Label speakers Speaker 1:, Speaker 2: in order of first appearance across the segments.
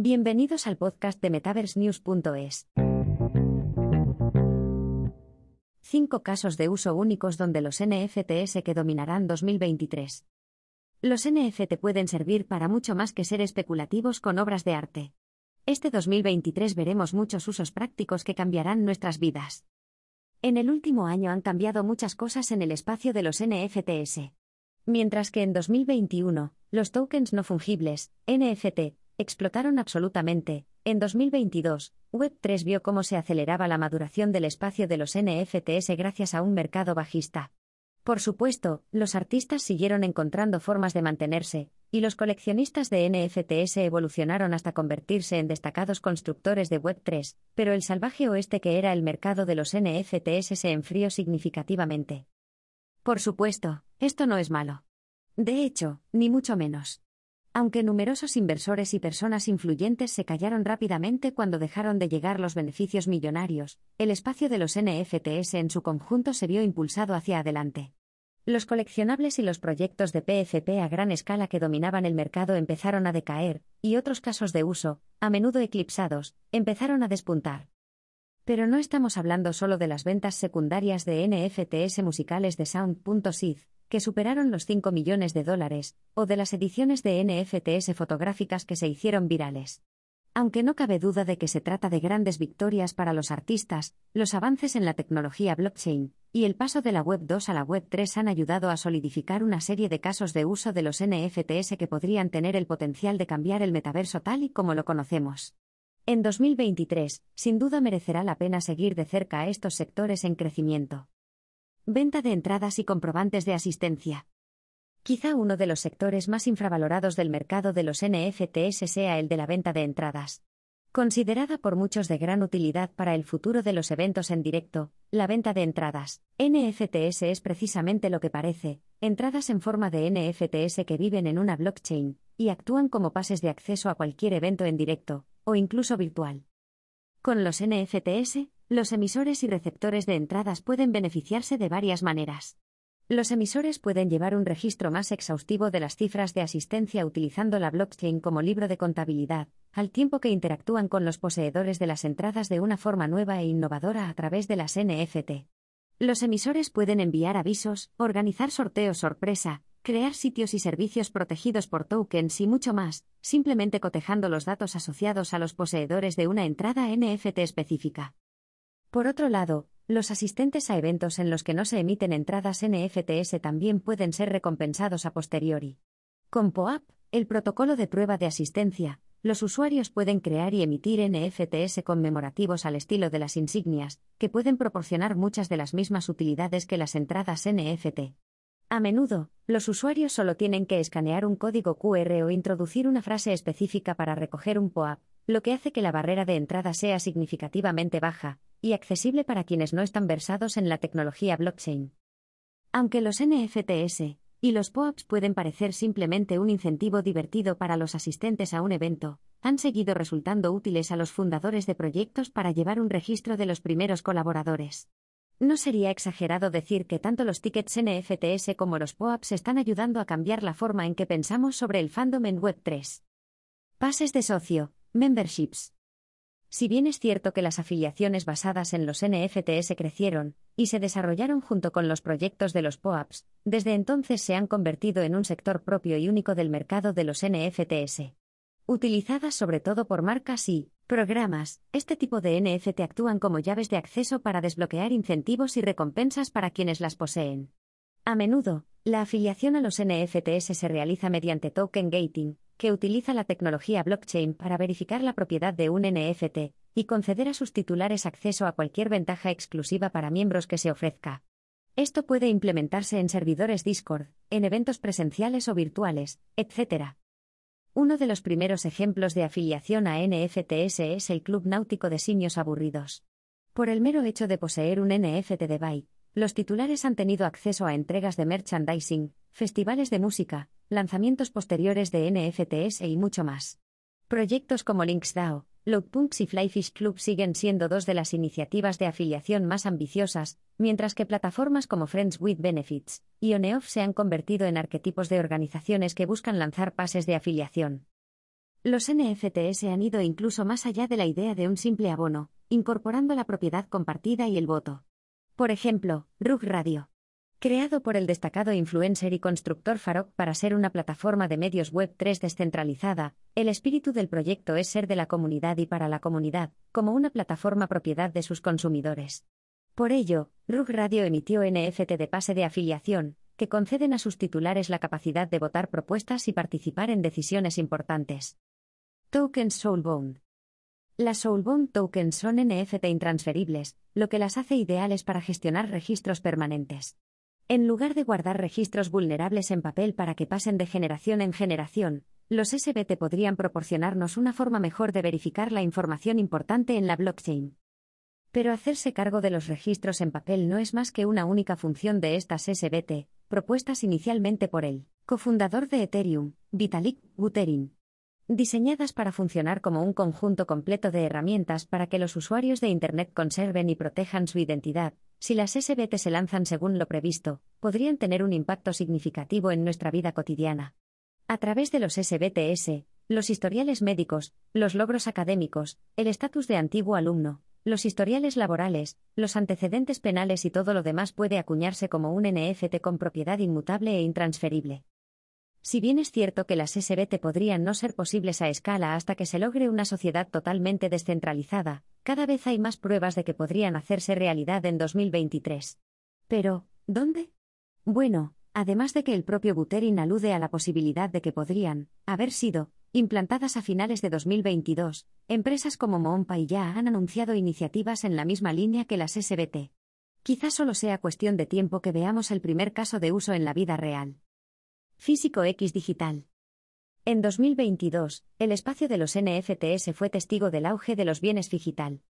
Speaker 1: Bienvenidos al podcast de MetaverseNews.es. Cinco casos de uso únicos donde los NFTs que dominarán 2023. Los NFT pueden servir para mucho más que ser especulativos con obras de arte. Este 2023 veremos muchos usos prácticos que cambiarán nuestras vidas. En el último año han cambiado muchas cosas en el espacio de los NFTs. Mientras que en 2021, los tokens no fungibles, NFT, explotaron absolutamente, en 2022, Web3 vio cómo se aceleraba la maduración del espacio de los NFTs gracias a un mercado bajista. Por supuesto, los artistas siguieron encontrando formas de mantenerse, y los coleccionistas de NFTs evolucionaron hasta convertirse en destacados constructores de Web3, pero el salvaje oeste que era el mercado de los NFTs se enfrió significativamente. Por supuesto, esto no es malo. De hecho, ni mucho menos. Aunque numerosos inversores y personas influyentes se callaron rápidamente cuando dejaron de llegar los beneficios millonarios, el espacio de los NFTs en su conjunto se vio impulsado hacia adelante. Los coleccionables y los proyectos de PFP a gran escala que dominaban el mercado empezaron a decaer, y otros casos de uso, a menudo eclipsados, empezaron a despuntar. Pero no estamos hablando solo de las ventas secundarias de NFTs musicales de Sound.sith, que superaron los 5 millones de dólares, o de las ediciones de NFTs fotográficas que se hicieron virales. Aunque no cabe duda de que se trata de grandes victorias para los artistas, los avances en la tecnología blockchain y el paso de la Web 2 a la Web 3 han ayudado a solidificar una serie de casos de uso de los NFTs que podrían tener el potencial de cambiar el metaverso tal y como lo conocemos. En 2023, sin duda merecerá la pena seguir de cerca a estos sectores en crecimiento. Venta de entradas y comprobantes de asistencia. Quizá uno de los sectores más infravalorados del mercado de los NFTs sea el de la venta de entradas. Considerada por muchos de gran utilidad para el futuro de los eventos en directo, la venta de entradas, NFTs es precisamente lo que parece, entradas en forma de NFTs que viven en una blockchain, y actúan como pases de acceso a cualquier evento en directo, o incluso virtual. Con los NFTs, los emisores y receptores de entradas pueden beneficiarse de varias maneras. Los emisores pueden llevar un registro más exhaustivo de las cifras de asistencia utilizando la blockchain como libro de contabilidad, al tiempo que interactúan con los poseedores de las entradas de una forma nueva e innovadora a través de las NFT. Los emisores pueden enviar avisos, organizar sorteos sorpresa, crear sitios y servicios protegidos por tokens y mucho más, simplemente cotejando los datos asociados a los poseedores de una entrada NFT específica. Por otro lado, los asistentes a eventos en los que no se emiten entradas NFTs también pueden ser recompensados a posteriori. Con POAP, el protocolo de prueba de asistencia, los usuarios pueden crear y emitir NFTs conmemorativos al estilo de las insignias, que pueden proporcionar muchas de las mismas utilidades que las entradas NFT. A menudo, los usuarios solo tienen que escanear un código QR o introducir una frase específica para recoger un POAP, lo que hace que la barrera de entrada sea significativamente baja, y accesible para quienes no están versados en la tecnología blockchain. Aunque los NFTs y los POAPs pueden parecer simplemente un incentivo divertido para los asistentes a un evento, han seguido resultando útiles a los fundadores de proyectos para llevar un registro de los primeros colaboradores. No sería exagerado decir que tanto los tickets NFTs como los POAPs están ayudando a cambiar la forma en que pensamos sobre el fandom en Web3. Pases de socio, memberships. Si bien es cierto que las afiliaciones basadas en los NFTs crecieron y se desarrollaron junto con los proyectos de los POAPs, desde entonces se han convertido en un sector propio y único del mercado de los NFTs. Utilizadas sobre todo por marcas y programas, este tipo de NFT actúan como llaves de acceso para desbloquear incentivos y recompensas para quienes las poseen. A menudo, la afiliación a los NFTs se realiza mediante token gating, que utiliza la tecnología blockchain para verificar la propiedad de un NFT y conceder a sus titulares acceso a cualquier ventaja exclusiva para miembros que se ofrezca. Esto puede implementarse en servidores Discord, en eventos presenciales o virtuales, etc. Uno de los primeros ejemplos de afiliación a NFTs es el Club Náutico de Simios Aburridos. Por el mero hecho de poseer un NFT de Byte, los titulares han tenido acceso a entregas de merchandising, festivales de música, lanzamientos posteriores de NFTs y mucho más. Proyectos como LinksDAO, Loadpunks y Flyfish Club siguen siendo dos de las iniciativas de afiliación más ambiciosas, mientras que plataformas como Friends with Benefits y Oneoff se han convertido en arquetipos de organizaciones que buscan lanzar pases de afiliación. Los NFTs han ido incluso más allá de la idea de un simple abono, incorporando la propiedad compartida y el voto. Por ejemplo, Rug Radio. Creado por el destacado influencer y constructor Farok para ser una plataforma de medios web 3 descentralizada, el espíritu del proyecto es ser de la comunidad y para la comunidad, como una plataforma propiedad de sus consumidores. Por ello, Rug Radio emitió NFT de pase de afiliación, que conceden a sus titulares la capacidad de votar propuestas y participar en decisiones importantes. Tokens Soulbound. Las Soulbound tokens son NFT intransferibles, lo que las hace ideales para gestionar registros permanentes. En lugar de guardar registros vulnerables en papel para que pasen de generación en generación, los SBT podrían proporcionarnos una forma mejor de verificar la información importante en la blockchain. Pero hacerse cargo de los registros en papel no es más que una única función de estas SBT, propuestas inicialmente por el cofundador de Ethereum, Vitalik Buterin diseñadas para funcionar como un conjunto completo de herramientas para que los usuarios de Internet conserven y protejan su identidad. Si las SBT se lanzan según lo previsto, podrían tener un impacto significativo en nuestra vida cotidiana. A través de los SBTS, los historiales médicos, los logros académicos, el estatus de antiguo alumno, los historiales laborales, los antecedentes penales y todo lo demás puede acuñarse como un NFT con propiedad inmutable e intransferible. Si bien es cierto que las SBT podrían no ser posibles a escala hasta que se logre una sociedad totalmente descentralizada, cada vez hay más pruebas de que podrían hacerse realidad en 2023. Pero, ¿dónde? Bueno, además de que el propio Buterin alude a la posibilidad de que podrían haber sido implantadas a finales de 2022, empresas como Moonpay ya han anunciado iniciativas en la misma línea que las SBT. Quizás solo sea cuestión de tiempo que veamos el primer caso de uso en la vida real. Físico X Digital. En 2022, el espacio de los NFTs fue testigo del auge de los bienes digital.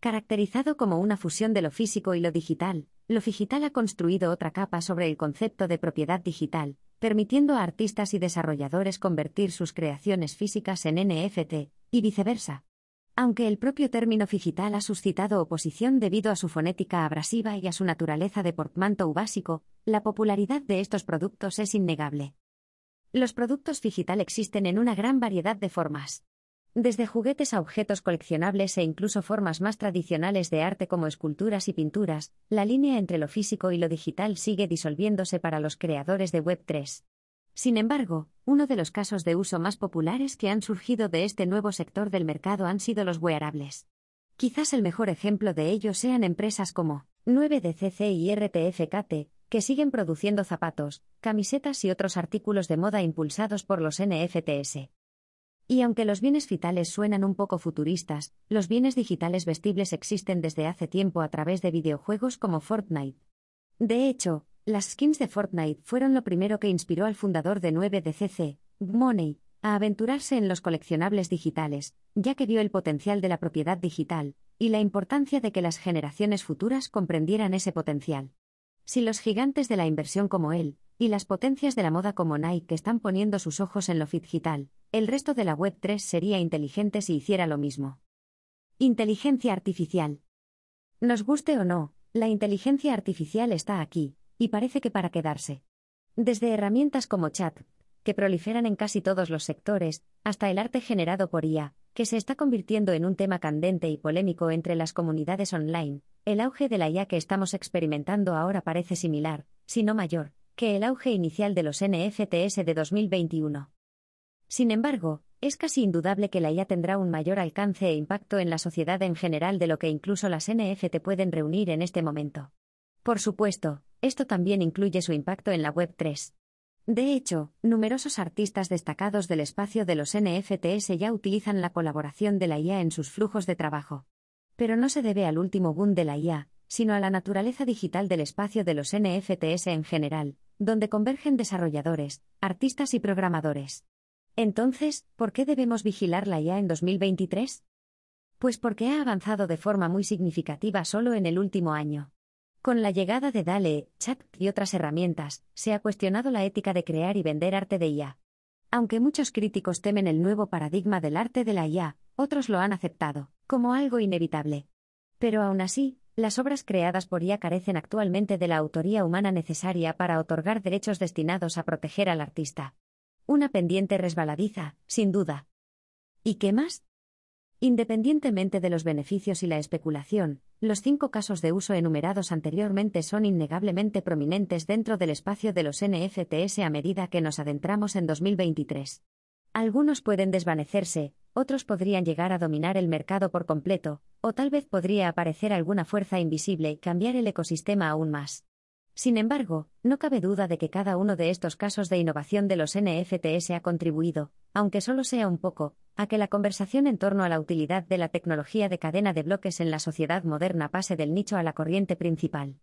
Speaker 1: Caracterizado como una fusión de lo físico y lo digital, lo digital ha construido otra capa sobre el concepto de propiedad digital, permitiendo a artistas y desarrolladores convertir sus creaciones físicas en NFT, y viceversa. Aunque el propio término digital ha suscitado oposición debido a su fonética abrasiva y a su naturaleza de portmanteau básico, la popularidad de estos productos es innegable. Los productos digital existen en una gran variedad de formas. Desde juguetes a objetos coleccionables e incluso formas más tradicionales de arte como esculturas y pinturas, la línea entre lo físico y lo digital sigue disolviéndose para los creadores de Web3. Sin embargo, uno de los casos de uso más populares que han surgido de este nuevo sector del mercado han sido los wearables. Quizás el mejor ejemplo de ello sean empresas como 9DCC y RTFKT, que siguen produciendo zapatos, camisetas y otros artículos de moda impulsados por los NFTs. Y aunque los bienes vitales suenan un poco futuristas, los bienes digitales vestibles existen desde hace tiempo a través de videojuegos como Fortnite. De hecho, las skins de Fortnite fueron lo primero que inspiró al fundador de 9DCC, Money, a aventurarse en los coleccionables digitales, ya que vio el potencial de la propiedad digital, y la importancia de que las generaciones futuras comprendieran ese potencial. Si los gigantes de la inversión como él, y las potencias de la moda como Nike están poniendo sus ojos en lo digital, el resto de la Web3 sería inteligente si hiciera lo mismo. Inteligencia artificial. Nos guste o no, la inteligencia artificial está aquí, y parece que para quedarse. Desde herramientas como chat, que proliferan en casi todos los sectores, hasta el arte generado por IA, que se está convirtiendo en un tema candente y polémico entre las comunidades online, el auge de la IA que estamos experimentando ahora parece similar, si no mayor, que el auge inicial de los NFTs de 2021. Sin embargo, es casi indudable que la IA tendrá un mayor alcance e impacto en la sociedad en general de lo que incluso las NFT pueden reunir en este momento. Por supuesto, esto también incluye su impacto en la Web3. De hecho, numerosos artistas destacados del espacio de los NFTs ya utilizan la colaboración de la IA en sus flujos de trabajo. Pero no se debe al último boom de la IA, sino a la naturaleza digital del espacio de los NFTs en general, donde convergen desarrolladores, artistas y programadores. Entonces, ¿por qué debemos vigilar la IA en 2023? Pues porque ha avanzado de forma muy significativa solo en el último año. Con la llegada de DALE, Chat y otras herramientas, se ha cuestionado la ética de crear y vender arte de IA. Aunque muchos críticos temen el nuevo paradigma del arte de la IA, otros lo han aceptado, como algo inevitable. Pero aún así, las obras creadas por IA carecen actualmente de la autoría humana necesaria para otorgar derechos destinados a proteger al artista. Una pendiente resbaladiza, sin duda. ¿Y qué más? Independientemente de los beneficios y la especulación, los cinco casos de uso enumerados anteriormente son innegablemente prominentes dentro del espacio de los NFTs a medida que nos adentramos en 2023. Algunos pueden desvanecerse, otros podrían llegar a dominar el mercado por completo, o tal vez podría aparecer alguna fuerza invisible y cambiar el ecosistema aún más. Sin embargo, no cabe duda de que cada uno de estos casos de innovación de los NFTs ha contribuido, aunque solo sea un poco, a que la conversación en torno a la utilidad de la tecnología de cadena de bloques en la sociedad moderna pase del nicho a la corriente principal.